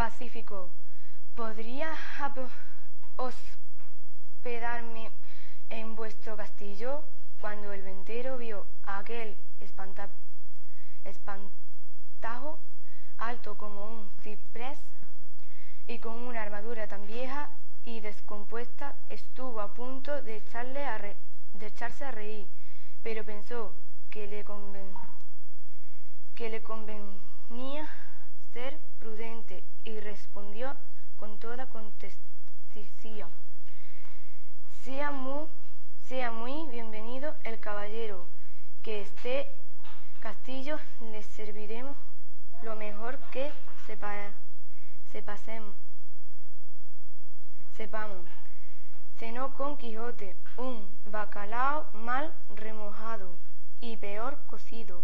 Pacífico, ¿podría hospedarme en vuestro castillo? Cuando el ventero vio aquel espanta- espantajo alto como un ciprés y con una armadura tan vieja y descompuesta, estuvo a punto de, a echarse a reír, pero pensó que le, convenía ser prudente toda contestación. Sea muy, sea muy bienvenido el caballero, que este castillo le serviremos lo mejor que sepa, sepasemos, sepamos. Cenó con Quijote un bacalao mal remojado y peor cocido,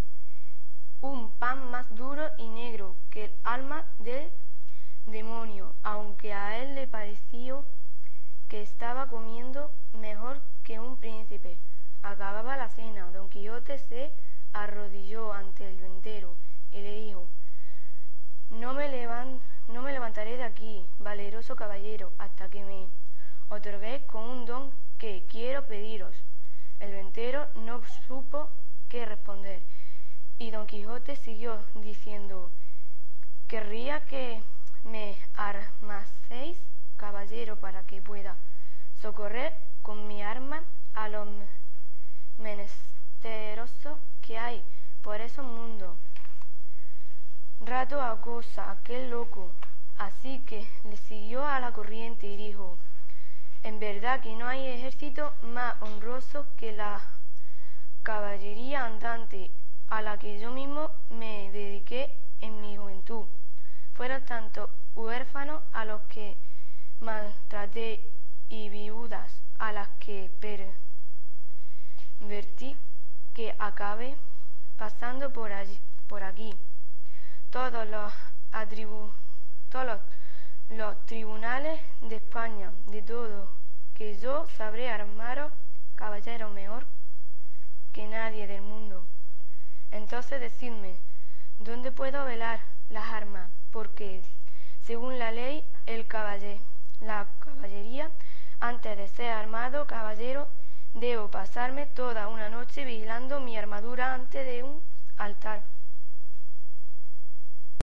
un pan más duro y negro que el alma del demonio, aunque a él le pareció que estaba comiendo mejor que un príncipe. Acababa la cena, don Quijote se arrodilló ante el ventero y le dijo, no me, levan- no me levantaré de aquí, valeroso caballero, hasta que me otorguéis con un don que quiero pediros. El ventero no supo qué responder, y don Quijote siguió diciendo, querría que me armaseis, caballero, para que pueda socorrer con mi arma a los menesterosos que hay por esos mundos. Rato acosa aquel loco, así que le siguió a la corriente y dijo, en verdad que no hay ejército más honroso que la caballería andante a la que yo mismo me dediqué en mi juventud. Fueron tantos huérfanos a los que maltraté y viudas a las que pervertí que acabé pasando por allí, por aquí. Todos los atribu- todos los, los tribunales de España, de todo, que yo sabré armaros caballero mejor que nadie del mundo. Entonces decidme, ¿dónde puedo velar las armas? Porque, según la ley, el caballe- la caballería, antes de ser armado caballero, debo pasarme toda una noche vigilando mi armadura ante de un altar